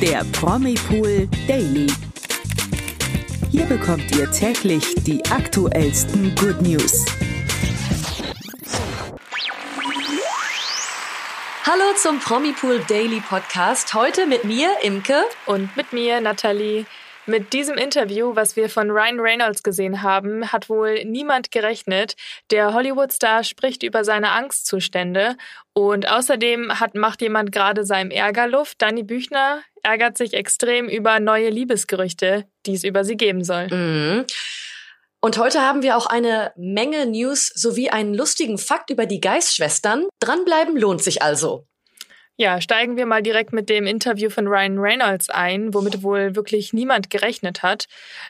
der Promipool Daily. Hier bekommt ihr täglich die aktuellsten Good News. Hallo zum Promipool Daily Podcast. Heute mit mir, Imke. Und mit mir, Nathalie. Mit diesem Interview, was wir von Ryan Reynolds gesehen haben, hat wohl niemand gerechnet. Der Hollywood-Star spricht über seine Angstzustände und außerdem hat, macht jemand gerade seinem Ärger Luft. Danny Büchner ärgert sich extrem über neue Liebesgerüchte, die es über sie geben soll. Mhm. Und heute haben wir auch eine Menge News sowie einen lustigen Fakt über die Geist-Schwestern. Dranbleiben lohnt sich also. Ja, steigen wir mal direkt mit dem Interview von Ryan Reynolds ein, womit wohl wirklich niemand gerechnet hat.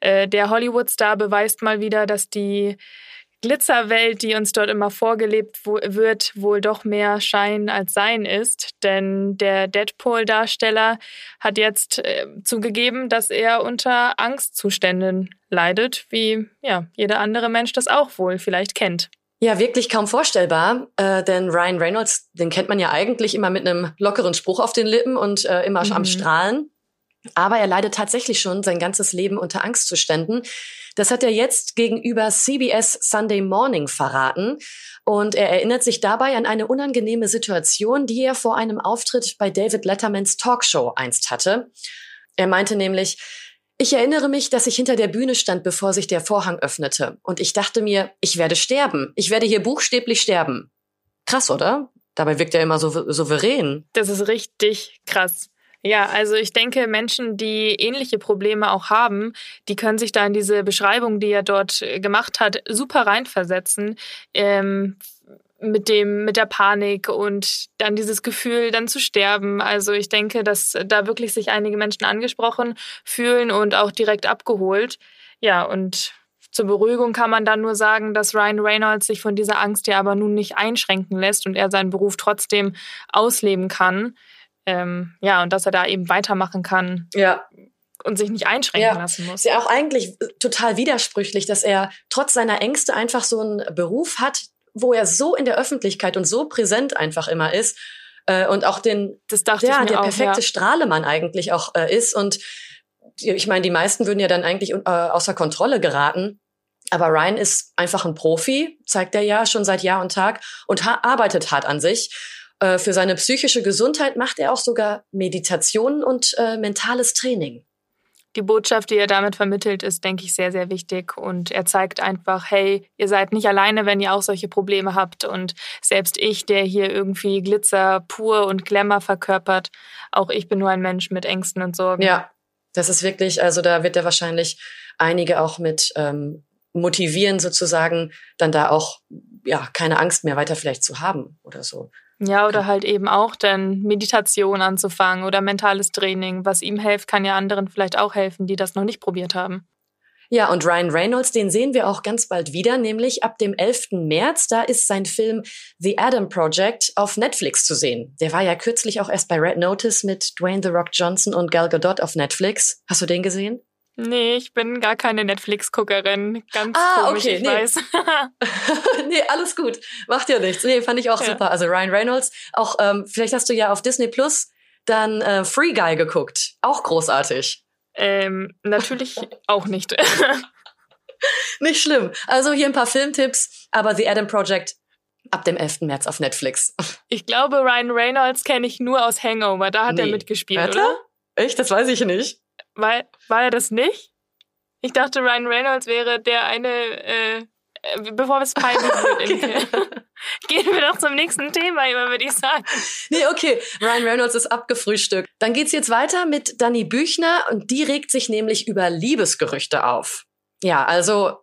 Äh, der Hollywood-Star beweist mal wieder, dass die Glitzerwelt, die uns dort immer vorgelebt wird, wohl doch mehr Schein als Sein ist. Denn der Deadpool-Darsteller hat jetzt äh, zugegeben, dass er unter Angstzuständen leidet, wie ja, jeder andere Mensch das auch wohl vielleicht kennt. Ja, wirklich kaum vorstellbar, äh, denn Ryan Reynolds, den kennt man ja eigentlich immer mit einem lockeren Spruch auf den Lippen und äh, immer mhm. am Strahlen. Aber er leidet tatsächlich schon sein ganzes Leben unter Angstzuständen. Das hat er jetzt gegenüber CBS Sunday Morning verraten. Und er erinnert sich dabei an eine unangenehme Situation, die er vor einem Auftritt bei David Lettermans Talkshow einst hatte. Er meinte nämlich, ich erinnere mich, dass ich hinter der Bühne stand, bevor sich der Vorhang öffnete. Und ich dachte mir, ich werde sterben. Ich werde hier buchstäblich sterben. Krass, oder? Dabei wirkt er immer so souverän. Das ist richtig krass. Ja, also ich denke, Menschen, die ähnliche Probleme auch haben, die können sich da in diese Beschreibung, die er dort gemacht hat, super reinversetzen. Ähm, mit dem, mit der Panik und dann dieses Gefühl, dann zu sterben. Also ich denke, dass da wirklich sich einige Menschen angesprochen fühlen und auch direkt abgeholt. Ja, und zur Beruhigung kann man dann nur sagen, dass Ryan Reynolds sich von dieser Angst ja aber nun nicht einschränken lässt und er seinen Beruf trotzdem ausleben kann. Ähm, ja, und dass er da eben weitermachen kann. Ja und sich nicht einschränken ja. lassen muss. Ist ja auch eigentlich total widersprüchlich, dass er trotz seiner Ängste einfach so einen Beruf hat, wo er so in der Öffentlichkeit und so präsent einfach immer ist äh, und auch den, das dachte ja, ich mir der auch, perfekte ja. Strahlemann eigentlich auch äh, ist und ich meine, die meisten würden ja dann eigentlich äh, außer Kontrolle geraten. Aber Ryan ist einfach ein Profi, zeigt er ja schon seit Jahr und Tag und arbeitet hart an sich. Äh, für seine psychische Gesundheit macht er auch sogar Meditationen und äh, mentales Training die Botschaft, die er damit vermittelt, ist, denke ich, sehr, sehr wichtig. Und er zeigt einfach, hey, ihr seid nicht alleine, wenn ihr auch solche Probleme habt. Und selbst ich, der hier irgendwie Glitzer pur und Glamour verkörpert, auch ich bin nur ein Mensch mit Ängsten und Sorgen. Ja, das ist wirklich, also da wird er wahrscheinlich einige auch mit ähm, motivieren, sozusagen, dann da auch ja keine Angst mehr weiter vielleicht zu haben oder so. Ja, oder halt eben auch dann Meditation anzufangen oder mentales Training. Was ihm hilft, kann ja anderen vielleicht auch helfen, die das noch nicht probiert haben. Ja, und Ryan Reynolds, den sehen wir auch ganz bald wieder, nämlich ab dem 11. März. Da ist sein Film The Adam Project auf Netflix zu sehen. Der war ja kürzlich auch erst bei Red Notice mit Dwayne The Rock Johnson und Gal Gadot auf Netflix. Hast du den gesehen? Nee, ich bin gar keine Netflix-Guckerin. Ganz ah, komisch, okay, ich nee. weiß. nee, alles gut. Macht ja nichts. Nee, fand ich auch ja. super. Also Ryan Reynolds, auch ähm, vielleicht hast du ja auf Disney Plus dann äh, Free Guy geguckt. Auch großartig. Ähm, natürlich auch nicht. nicht schlimm. Also hier ein paar Filmtipps, aber The Adam Project ab dem 11. März auf Netflix. Ich glaube, Ryan Reynolds kenne ich nur aus Hangover. Da hat nee. er mitgespielt, Warte? oder? Echt? Das weiß ich nicht. War, war er das nicht? Ich dachte, Ryan Reynolds wäre der eine, äh, äh bevor es peinlich wird. okay. Gehen wir doch zum nächsten Thema über, würde ich sagen. Nee, okay. Ryan Reynolds ist abgefrühstückt. Dann geht's jetzt weiter mit Dani Büchner und die regt sich nämlich über Liebesgerüchte auf. Ja, also,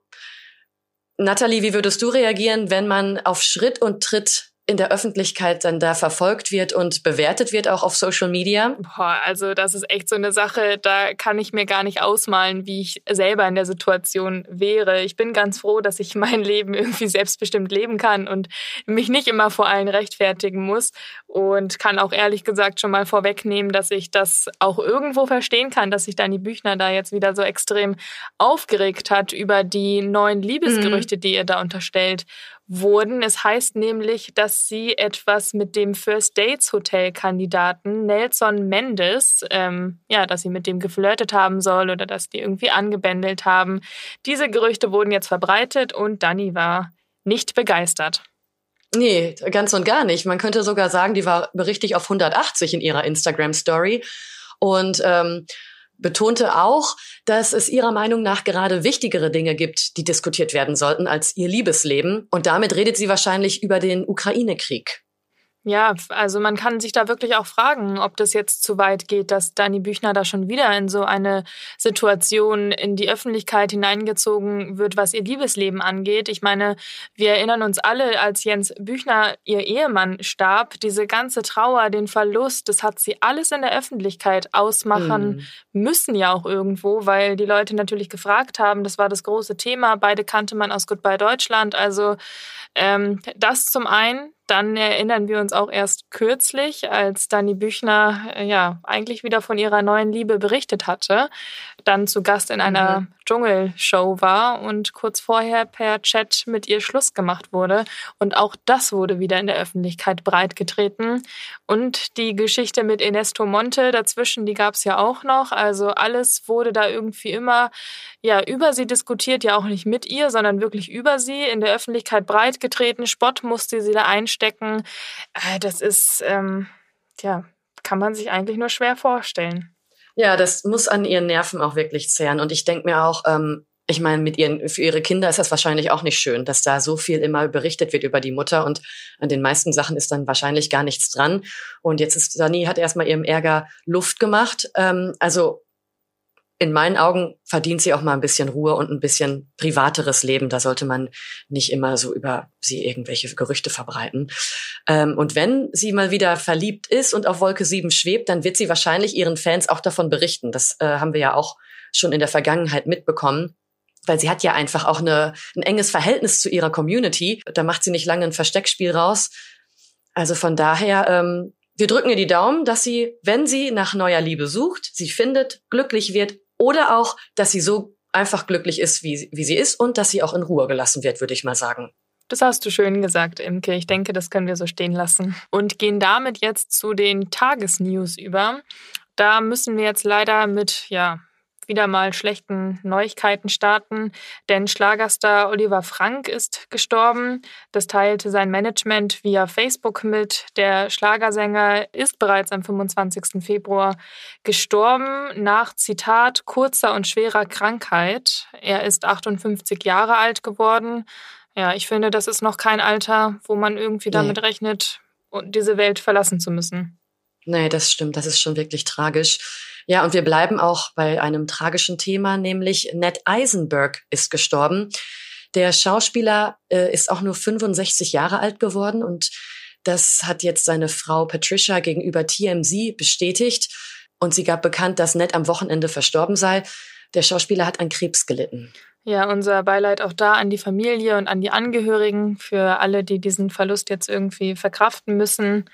Natalie, wie würdest du reagieren, wenn man auf Schritt und Tritt in der Öffentlichkeit dann da verfolgt wird und bewertet wird, auch auf Social Media? Boah, also das ist echt so eine Sache, da kann ich mir gar nicht ausmalen, wie ich selber in der Situation wäre. Ich bin ganz froh, dass ich mein Leben irgendwie selbstbestimmt leben kann und mich nicht immer vor allen rechtfertigen muss und kann auch ehrlich gesagt schon mal vorwegnehmen, dass ich das auch irgendwo verstehen kann, dass sich Dani Büchner da jetzt wieder so extrem aufgeregt hat über die neuen Liebesgerüchte, mhm. die ihr da unterstellt wurden. Es heißt nämlich, dass sie etwas mit dem First Dates Hotel Kandidaten Nelson Mendes, ähm, ja, dass sie mit dem geflirtet haben soll oder dass die irgendwie angebändelt haben. Diese Gerüchte wurden jetzt verbreitet und Dani war nicht begeistert. Nee, ganz und gar nicht. Man könnte sogar sagen, die war richtig auf 180 in ihrer Instagram-Story. Und ähm, betonte auch, dass es ihrer Meinung nach gerade wichtigere Dinge gibt, die diskutiert werden sollten als ihr Liebesleben. Und damit redet sie wahrscheinlich über den Ukraine-Krieg. Ja, also man kann sich da wirklich auch fragen, ob das jetzt zu weit geht, dass Dani Büchner da schon wieder in so eine Situation in die Öffentlichkeit hineingezogen wird, was ihr Liebesleben angeht. Ich meine, wir erinnern uns alle, als Jens Büchner, ihr Ehemann, starb, diese ganze Trauer, den Verlust, das hat sie alles in der Öffentlichkeit ausmachen mhm. müssen ja auch irgendwo, weil die Leute natürlich gefragt haben, das war das große Thema. Beide kannte man aus Goodbye Deutschland. Also ähm, das zum einen. Dann erinnern wir uns auch erst kürzlich, als Dani Büchner äh, ja eigentlich wieder von ihrer neuen Liebe berichtet hatte, dann zu Gast in einer mhm. Dschungelshow war und kurz vorher per Chat mit ihr Schluss gemacht wurde. Und auch das wurde wieder in der Öffentlichkeit breitgetreten. Und die Geschichte mit Ernesto Monte dazwischen, die gab es ja auch noch. Also alles wurde da irgendwie immer ja über sie diskutiert, ja auch nicht mit ihr, sondern wirklich über sie in der Öffentlichkeit breitgetreten. Spott musste sie da einstecken. Äh, das ist, ähm, ja, kann man sich eigentlich nur schwer vorstellen. Ja, das muss an ihren Nerven auch wirklich zehren. Und ich denke mir auch, ähm, ich meine, mit ihren, für ihre Kinder ist das wahrscheinlich auch nicht schön, dass da so viel immer berichtet wird über die Mutter und an den meisten Sachen ist dann wahrscheinlich gar nichts dran. Und jetzt ist Dani hat erstmal ihrem Ärger Luft gemacht. Ähm, also in meinen Augen verdient sie auch mal ein bisschen Ruhe und ein bisschen privateres Leben. Da sollte man nicht immer so über sie irgendwelche Gerüchte verbreiten. Ähm, und wenn sie mal wieder verliebt ist und auf Wolke 7 schwebt, dann wird sie wahrscheinlich ihren Fans auch davon berichten. Das äh, haben wir ja auch schon in der Vergangenheit mitbekommen. Weil sie hat ja einfach auch eine, ein enges Verhältnis zu ihrer Community. Da macht sie nicht lange ein Versteckspiel raus. Also von daher, ähm, wir drücken ihr die Daumen, dass sie, wenn sie nach neuer Liebe sucht, sie findet, glücklich wird oder auch, dass sie so einfach glücklich ist, wie, wie sie ist und dass sie auch in Ruhe gelassen wird, würde ich mal sagen. Das hast du schön gesagt, Imke. Ich denke, das können wir so stehen lassen. Und gehen damit jetzt zu den Tagesnews über. Da müssen wir jetzt leider mit, ja, wieder mal schlechten Neuigkeiten starten, denn Schlagerstar Oliver Frank ist gestorben. Das teilte sein Management via Facebook mit. Der Schlagersänger ist bereits am 25. Februar gestorben nach Zitat kurzer und schwerer Krankheit. Er ist 58 Jahre alt geworden. Ja, ich finde, das ist noch kein Alter, wo man irgendwie damit nee. rechnet, diese Welt verlassen zu müssen. Nee, das stimmt. Das ist schon wirklich tragisch. Ja, und wir bleiben auch bei einem tragischen Thema, nämlich Ned Eisenberg ist gestorben. Der Schauspieler äh, ist auch nur 65 Jahre alt geworden und das hat jetzt seine Frau Patricia gegenüber TMZ bestätigt. Und sie gab bekannt, dass Ned am Wochenende verstorben sei. Der Schauspieler hat an Krebs gelitten. Ja, unser Beileid auch da an die Familie und an die Angehörigen, für alle, die diesen Verlust jetzt irgendwie verkraften müssen.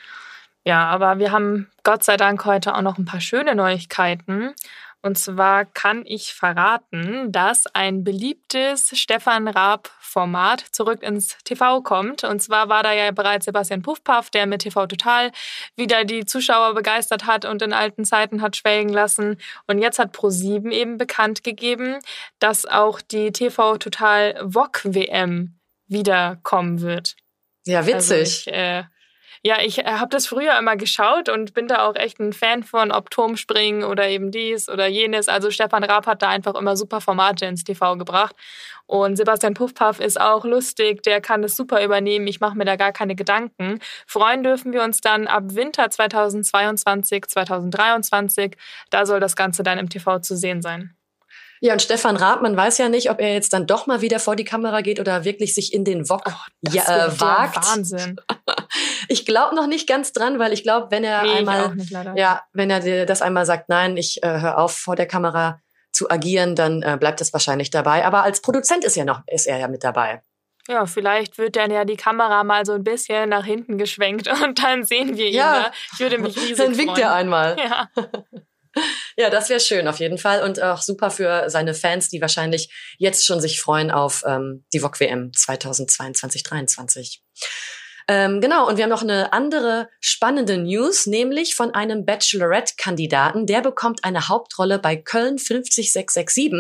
Ja, aber wir haben Gott sei Dank heute auch noch ein paar schöne Neuigkeiten. Und zwar kann ich verraten, dass ein beliebtes Stefan Raab-Format zurück ins TV kommt. Und zwar war da ja bereits Sebastian Puffpaff, der mit TV Total wieder die Zuschauer begeistert hat und in alten Zeiten hat schwelgen lassen. Und jetzt hat Pro7 eben bekannt gegeben, dass auch die TV Total VOG WM wiederkommen wird. Ja, witzig. Also ich, äh, ja, ich äh, habe das früher immer geschaut und bin da auch echt ein Fan von, ob Turmspringen oder eben dies oder jenes. Also Stefan Raab hat da einfach immer super Formate ins TV gebracht. Und Sebastian Puffpaff ist auch lustig, der kann das super übernehmen. Ich mache mir da gar keine Gedanken. Freuen dürfen wir uns dann ab Winter 2022, 2023. Da soll das Ganze dann im TV zu sehen sein. Ja, und Stefan Raab, man weiß ja nicht, ob er jetzt dann doch mal wieder vor die Kamera geht oder wirklich sich in den Wok oh, ja, äh, wagt. Wahnsinn. Ich glaube noch nicht ganz dran, weil ich glaube, wenn er nee, einmal, nicht, ja, wenn er das einmal sagt, nein, ich äh, höre auf vor der Kamera zu agieren, dann äh, bleibt es wahrscheinlich dabei. Aber als Produzent ist ja noch, ist er ja mit dabei. Ja, vielleicht wird dann ja die Kamera mal so ein bisschen nach hinten geschwenkt und dann sehen wir ihn. Ja. Ich würde mich riesig Dann winkt freuen. er einmal. Ja. Ja, das wäre schön auf jeden Fall und auch super für seine Fans, die wahrscheinlich jetzt schon sich freuen auf ähm, die VOG WM 2022 2023 ähm, genau, und wir haben noch eine andere spannende News, nämlich von einem Bachelorette-Kandidaten. Der bekommt eine Hauptrolle bei Köln 50667.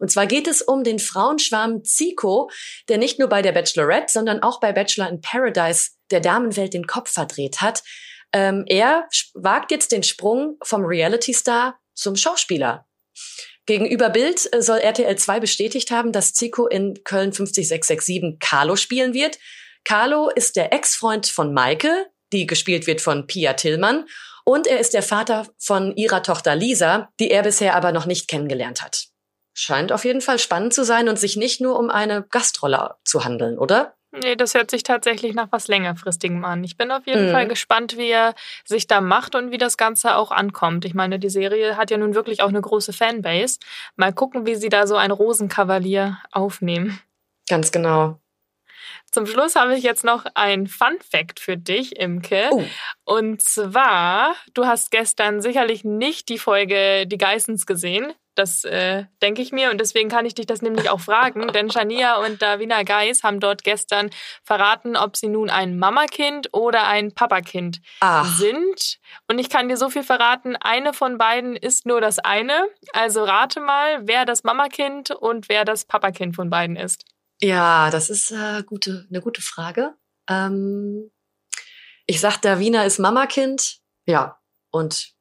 Und zwar geht es um den Frauenschwarm Zico, der nicht nur bei der Bachelorette, sondern auch bei Bachelor in Paradise der Damenwelt den Kopf verdreht hat. Ähm, er wagt jetzt den Sprung vom Reality-Star zum Schauspieler. Gegenüber Bild äh, soll RTL 2 bestätigt haben, dass Zico in Köln 50667 Carlo spielen wird. Carlo ist der Ex-Freund von Maike, die gespielt wird von Pia Tillmann. Und er ist der Vater von ihrer Tochter Lisa, die er bisher aber noch nicht kennengelernt hat. Scheint auf jeden Fall spannend zu sein und sich nicht nur um eine Gastrolle zu handeln, oder? Nee, das hört sich tatsächlich nach was längerfristigem an. Ich bin auf jeden mhm. Fall gespannt, wie er sich da macht und wie das Ganze auch ankommt. Ich meine, die Serie hat ja nun wirklich auch eine große Fanbase. Mal gucken, wie sie da so ein Rosenkavalier aufnehmen. Ganz genau. Zum Schluss habe ich jetzt noch ein Fun Fact für dich, Imke. Oh. Und zwar, du hast gestern sicherlich nicht die Folge Die Geissens gesehen. Das äh, denke ich mir und deswegen kann ich dich das nämlich auch fragen, denn Shania und Davina Geis haben dort gestern verraten, ob sie nun ein Mamakind oder ein Papakind Ach. sind. Und ich kann dir so viel verraten, eine von beiden ist nur das eine. Also rate mal, wer das Mamakind und wer das Papakind von beiden ist. Ja, das ist äh, gute, eine gute Frage. Ähm, ich sag, Davina ist Mamakind. Ja. Und.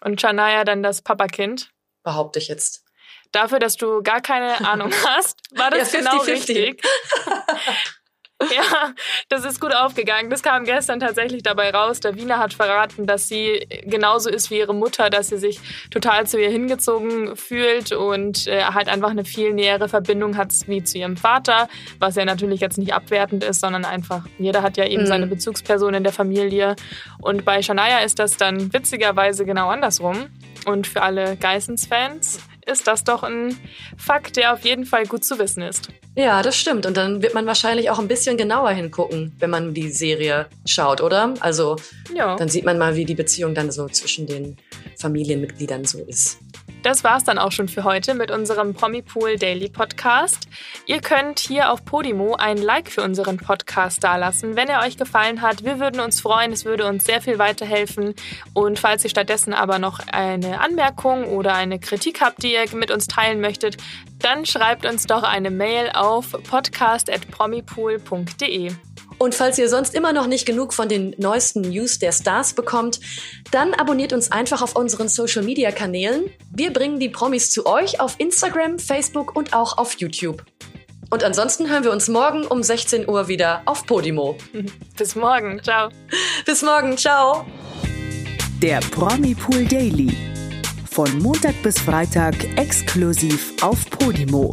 Und Shania dann das Papakind? Behaupte ich jetzt. Dafür, dass du gar keine Ahnung hast, war das ja, 50, genau 50. richtig. Ja, das ist gut aufgegangen. Das kam gestern tatsächlich dabei raus. Der Wiener hat verraten, dass sie genauso ist wie ihre Mutter, dass sie sich total zu ihr hingezogen fühlt und äh, halt einfach eine viel nähere Verbindung hat wie zu ihrem Vater, was ja natürlich jetzt nicht abwertend ist, sondern einfach, jeder hat ja eben mhm. seine Bezugsperson in der Familie. Und bei Shania ist das dann witzigerweise genau andersrum. Und für alle Geissens-Fans ist das doch ein Fakt, der auf jeden Fall gut zu wissen ist. Ja, das stimmt. Und dann wird man wahrscheinlich auch ein bisschen genauer hingucken, wenn man die Serie schaut, oder? Also ja. dann sieht man mal, wie die Beziehung dann so zwischen den Familienmitgliedern so ist. Das war's dann auch schon für heute mit unserem Promipool Daily Podcast. Ihr könnt hier auf Podimo ein Like für unseren Podcast dalassen, wenn er euch gefallen hat. Wir würden uns freuen, es würde uns sehr viel weiterhelfen. Und falls ihr stattdessen aber noch eine Anmerkung oder eine Kritik habt, die ihr mit uns teilen möchtet, dann schreibt uns doch eine Mail auf podcast.promipool.de. Und falls ihr sonst immer noch nicht genug von den neuesten News der Stars bekommt, dann abonniert uns einfach auf unseren Social Media Kanälen. Wir bringen die Promis zu euch auf Instagram, Facebook und auch auf YouTube. Und ansonsten hören wir uns morgen um 16 Uhr wieder auf Podimo. Bis morgen, ciao. Bis morgen, ciao. Der Promi Pool Daily. Von Montag bis Freitag exklusiv auf Podimo.